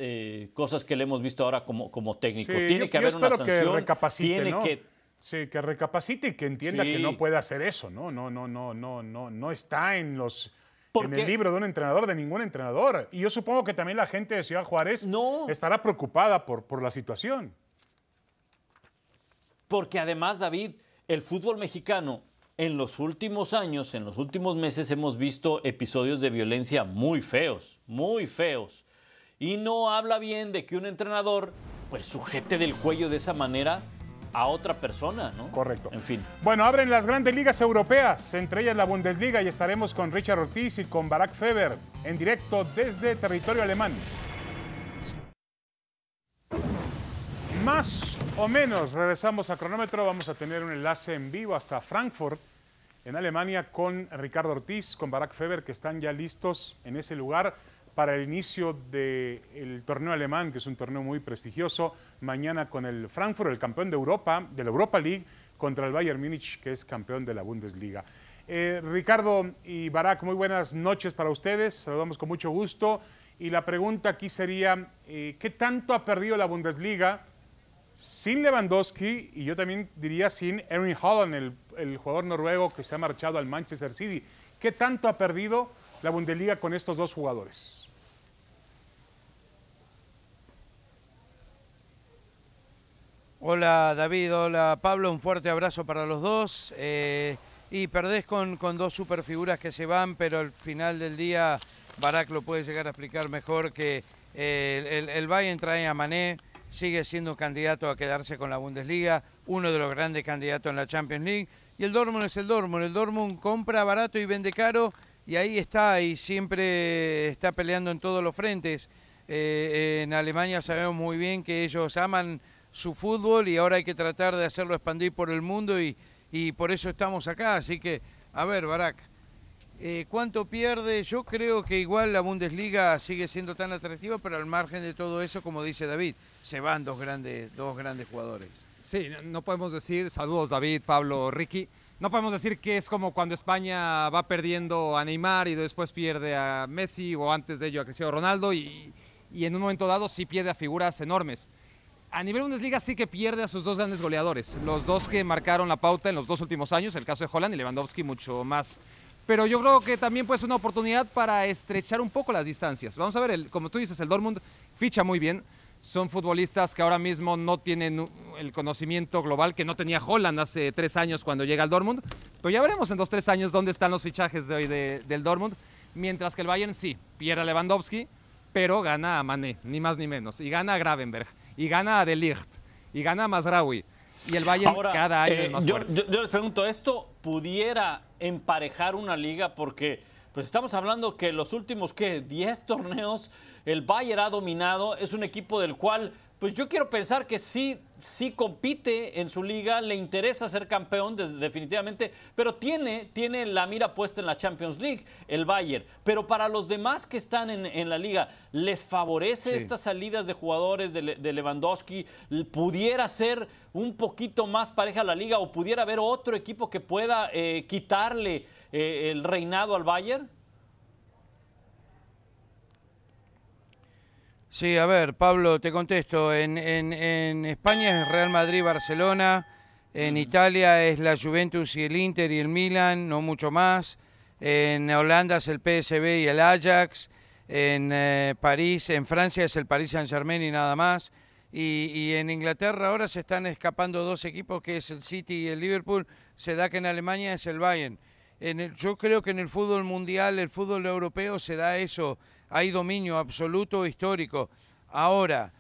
cosas que le hemos visto ahora como, como técnico.
Sí,
tiene
yo-
que haber una
que
sanción.
recapacite,
tiene
¿no?
que
Sí, que recapacite y que entienda
Sí.
que no puede hacer eso, ¿no? No, no, no, no, no, no está en los en el libro de un entrenador, de ningún entrenador. Y yo supongo que también la gente de Ciudad Juárez
No.
estará preocupada por, por la situación.
Porque además, David, el fútbol mexicano en los últimos años, en los últimos meses, hemos visto episodios de violencia muy feos, muy feos. Y no habla bien de que un entrenador pues sujete del cuello de esa manera a otra persona, ¿no?
Correcto.
En fin.
Bueno, abren las grandes ligas europeas, entre ellas la Bundesliga, y estaremos con Richard Ortiz y con Barack Feber en directo desde territorio alemán. Más o menos, regresamos a cronómetro, vamos a tener un enlace en vivo hasta Frankfurt, en Alemania, con Ricardo Ortiz, con Barack Feber, que están ya listos en ese lugar para el inicio del torneo alemán, que es un torneo muy prestigioso, mañana con el Frankfurt, el campeón de Europa, de la Europa League, contra el Bayern Múnich, que es campeón de la Bundesliga. Eh, Ricardo y Barack, muy buenas noches para ustedes, saludamos con mucho gusto. Y la pregunta aquí sería, eh, ¿qué tanto ha perdido la Bundesliga sin Lewandowski y yo también diría sin Erling Haaland, el, el jugador noruego que se ha marchado al Manchester City? ¿Qué tanto ha perdido la Bundesliga con estos dos jugadores?
Hola David, hola Pablo, un fuerte abrazo para los dos. Eh, y perdés con, con dos superfiguras que se van, pero al final del día Barak lo puede llegar a explicar mejor que eh, el, el Bayern trae a Mané, sigue siendo un candidato a quedarse con la Bundesliga, uno de los grandes candidatos en la Champions League. Y el Dortmund es el Dortmund, el Dortmund compra barato y vende caro y ahí está y siempre está peleando en todos los frentes. Eh, en Alemania sabemos muy bien que ellos aman su fútbol y ahora hay que tratar de hacerlo expandir por el mundo y, y por eso estamos acá. Así que, a ver, Barak, eh, ¿cuánto pierde? Yo creo que igual la Bundesliga sigue siendo tan atractiva, pero al margen de todo eso, como dice David, se van dos grandes, dos grandes jugadores.
Sí, no- podemos decir, saludos David, Pablo, Ricky, no podemos decir que es como cuando España va perdiendo a Neymar y después pierde a Messi o antes de ello a Cristiano Ronaldo y, y en un momento dado sí pierde a figuras enormes. A nivel Bundesliga sí que pierde a sus dos grandes goleadores, los dos que marcaron la pauta en los dos últimos años, el caso de Holland y Lewandowski mucho más. Pero yo creo que también puede ser una oportunidad para estrechar un poco las distancias. Vamos a ver, el- como tú dices, el Dortmund ficha muy bien. Son futbolistas que ahora mismo no tienen el conocimiento global que no tenía Holland hace tres años cuando llega al Dortmund. Pero ya veremos en dos, tres años dónde están los fichajes de hoy de- del Dortmund. Mientras que el Bayern sí, pierde a Lewandowski, pero gana a Mané, ni más ni menos. Y gana a Gravenberg, y gana a De Ligt, y gana a Mazraoui. Y el Bayern
Ahora,
cada año
eh,
es más
yo,
fuerte.
yo- yo les pregunto, ¿esto pudiera emparejar una liga? Porque pues estamos hablando que los últimos, ¿qué? 10 torneos, el Bayern ha dominado, es un equipo del cual pues yo quiero pensar que sí, sí compite en su liga, le interesa ser campeón definitivamente, pero tiene, tiene la mira puesta en la Champions League, el Bayern. Pero para los demás que están en, la liga, ¿les favorece estas salidas de jugadores de, Lewandowski? ¿Pudiera ser un poquito más pareja la liga o pudiera haber otro equipo que pueda eh, quitarle eh, el reinado al Bayern?
Sí, a ver, Pablo, te contesto. En, España es Real Madrid, Barcelona. En Italia es la Juventus y el Inter y el Milan, no mucho más. En Holanda es el PSV y el Ajax. En eh, París, en Francia es el Paris Saint-Germain y nada más. Y, en Inglaterra ahora se están escapando dos equipos, que es el City y el Liverpool. Se da que en Alemania es el Bayern. En yo creo que en el fútbol mundial, el fútbol europeo, se da eso hay dominio absoluto histórico. Ahora,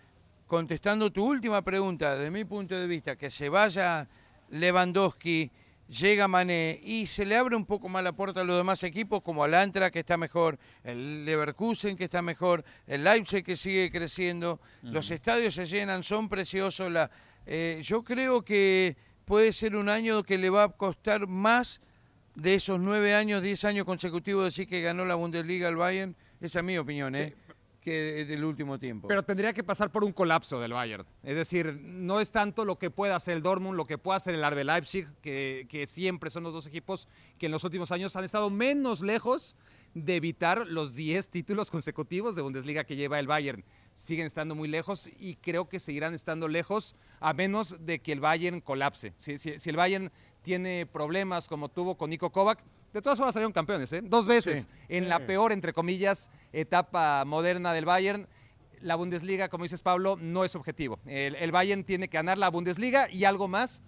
contestando tu última pregunta, desde mi punto de vista, que se vaya Lewandowski, llega Mané y se le abre un poco más la puerta a los demás equipos, como al Antra que está mejor, el Leverkusen que está mejor, el Leipzig que sigue creciendo, los estadios se llenan, son preciosos. La, eh, yo creo que puede ser un año que le va a costar más de esos nueve años, diez años consecutivos decir que ganó la Bundesliga el Bayern esa es mi opinión, ¿eh? que del último tiempo.
Pero tendría que pasar por un colapso del Bayern. Es decir, no es tanto lo que pueda hacer el Dortmund, lo que pueda hacer el Arbe Leipzig, que, que siempre son los dos equipos que en los últimos años han estado menos lejos de evitar los 10 títulos consecutivos de Bundesliga que lleva el Bayern. Siguen estando muy lejos y creo que seguirán estando lejos a menos de que el Bayern colapse. Si, si el Bayern tiene problemas como tuvo con Nico Kovac, de todas formas salieron campeones, ¿eh? Dos veces en la peor, entre comillas, etapa moderna del Bayern. La Bundesliga, como dices Pablo, no es objetivo. El, Bayern tiene que ganar la Bundesliga y algo más,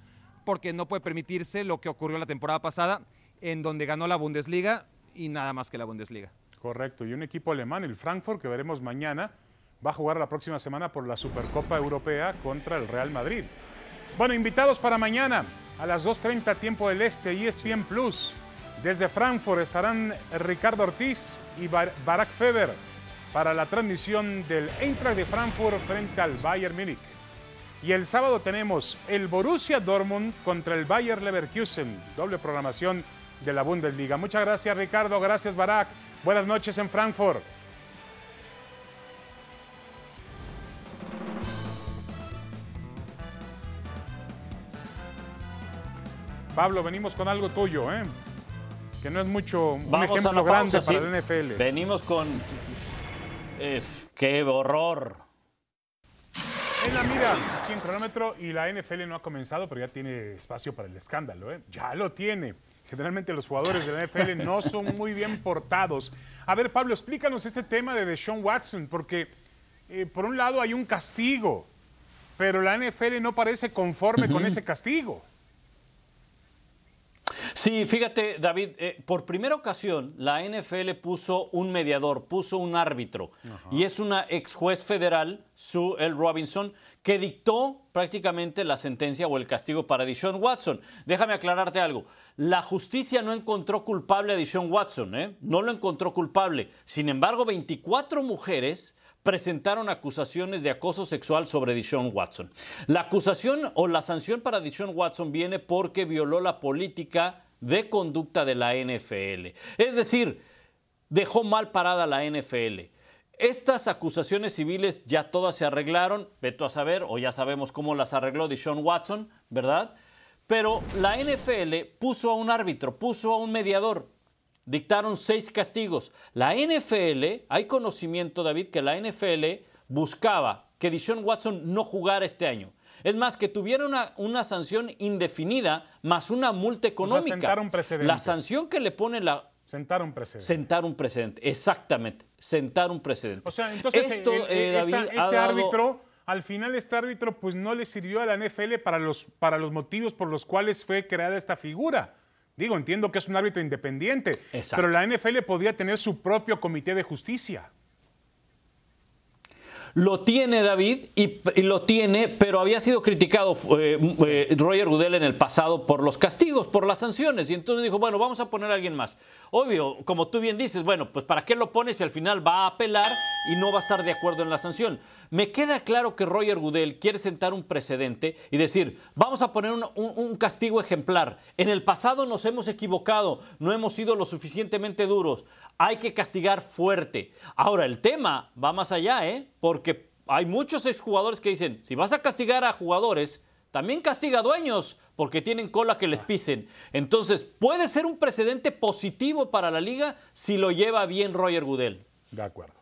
porque no puede permitirse lo que ocurrió la temporada pasada, en donde ganó la Bundesliga y nada más que la Bundesliga.
Correcto. Y un equipo alemán, el Frankfurt, que veremos mañana, va a jugar la próxima semana por la Supercopa Europea contra el Real Madrid. Bueno, invitados para mañana a las 2.30 tiempo del Este, ESPN Plus. Desde Frankfurt estarán Ricardo Ortiz y Barack Feber para la transmisión del Eintracht de Frankfurt frente al Bayern Múnich. Y el sábado tenemos el Borussia Dortmund contra el Bayern Leverkusen, doble programación de la Bundesliga. Muchas gracias Ricardo, gracias Barack. Buenas noches en Frankfurt. Pablo, venimos con algo tuyo, ¿eh? Que no es mucho un ejemplo grande para el NFL.
Venimos con eh, qué horror.
En la mira, en cronómetro y la NFL no ha comenzado, pero ya tiene espacio para el escándalo, ¿eh? Ya lo tiene. Generalmente los jugadores de la NFL no son muy bien portados. A ver, Pablo, explícanos este tema de Deshaun Watson, porque eh, por un lado hay un castigo, pero la NFL no parece conforme con ese castigo.
Sí, fíjate, David, eh, por primera ocasión la NFL puso un mediador, puso un árbitro, y es una ex juez federal, Sue L. Robinson, que dictó prácticamente la sentencia o el castigo para Dishon Watson. Déjame aclararte algo. La justicia no encontró culpable a Dishon Watson, ¿eh? no lo encontró culpable. Sin embargo, 24 mujeres presentaron acusaciones de acoso sexual sobre Dishon Watson. La acusación o la sanción para Dishon Watson viene porque violó la política de conducta de la NFL. Es decir, dejó mal parada la NFL. Estas acusaciones civiles ya todas se arreglaron, veto a saber, o ya sabemos cómo las arregló Dishon Watson, ¿verdad? Pero la NFL puso a un árbitro, puso a un mediador, dictaron seis castigos. La NFL, hay conocimiento, David, que la NFL buscaba que Dishon Watson no jugara este año. Es más, que tuviera una, sanción indefinida más una multa económica.
sentar un precedente.
La sanción que le pone la...
Sentar un precedente.
Sentar un precedente, exactamente. Sentar un precedente.
O sea, entonces Esto, eh, este árbitro, al final este árbitro pues no le sirvió a la NFL para los, para los motivos por los cuales fue creada esta figura. Digo, entiendo que es un árbitro independiente, pero la NFL podría tener su propio comité de justicia.
Lo tiene David y, lo tiene, pero había sido criticado eh, eh, Roger Goodell en el pasado por los castigos, por las sanciones. Y entonces dijo, bueno, vamos a poner a alguien más. Obvio, como tú bien dices, bueno, pues ¿para qué lo pones si al final va a apelar y no va a estar de acuerdo en la sanción? Me queda claro que Roger Goodell quiere sentar un precedente y decir, vamos a poner un, castigo ejemplar. En el pasado nos hemos equivocado, no hemos sido lo suficientemente duros. Hay que castigar fuerte. Ahora, el tema va más allá, ¿eh? Porque hay muchos exjugadores que dicen, si vas a castigar a jugadores, también castiga a dueños, porque tienen cola que les pisen. Entonces, puede ser un precedente positivo para la liga si lo lleva bien Roger Goodell.
De acuerdo.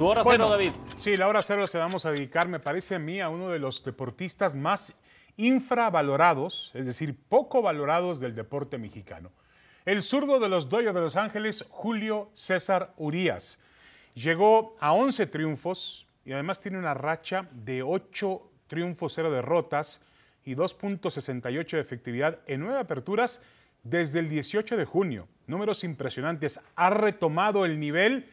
Tu hora
Bueno,
cero, David.
Sí, la hora cero se vamos a dedicar, me parece a mí, a uno de los deportistas más infravalorados, es decir, poco valorados del deporte mexicano. El zurdo de los Dodgers de Los Ángeles, Julio César Urías. Llegó a 11 triunfos y además tiene una racha de 8 triunfos, 0 derrotas y 2.68 de efectividad en nueve aperturas desde el 18 de junio. Números impresionantes. Ha retomado el nivel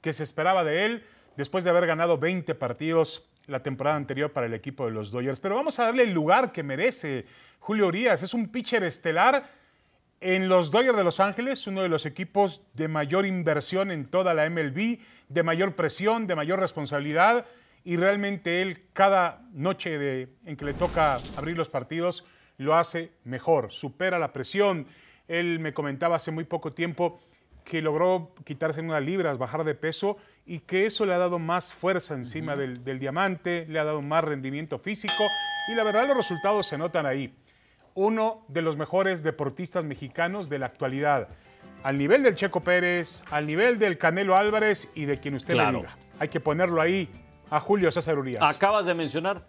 que se esperaba de él después de haber ganado 20 partidos la temporada anterior para el equipo de los Dodgers. Pero vamos a darle el lugar que merece Julio Urias. Es un pitcher estelar en los Dodgers de Los Ángeles, uno de los equipos de mayor inversión en toda la MLB, de mayor presión, de mayor responsabilidad. Y realmente él, cada noche de- en que le toca abrir los partidos, lo hace mejor, supera la presión. Él me comentaba hace muy poco tiempo que logró quitarse unas libras, bajar de peso y que eso le ha dado más fuerza encima del, del diamante, le ha dado más rendimiento físico y la verdad los resultados se notan ahí. Uno de los mejores deportistas mexicanos de la actualidad, al nivel del Checo Pérez, al nivel del Canelo Álvarez y de quien usted
Claro.
le diga. Hay que ponerlo ahí a Julio César Urias.
Acabas de mencionar.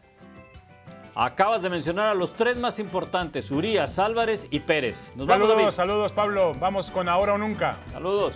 Acabas de mencionar a los tres más importantes, Urias, Álvarez y Pérez. Nos
saludos, saludos Pablo. Vamos con ahora o nunca.
Saludos.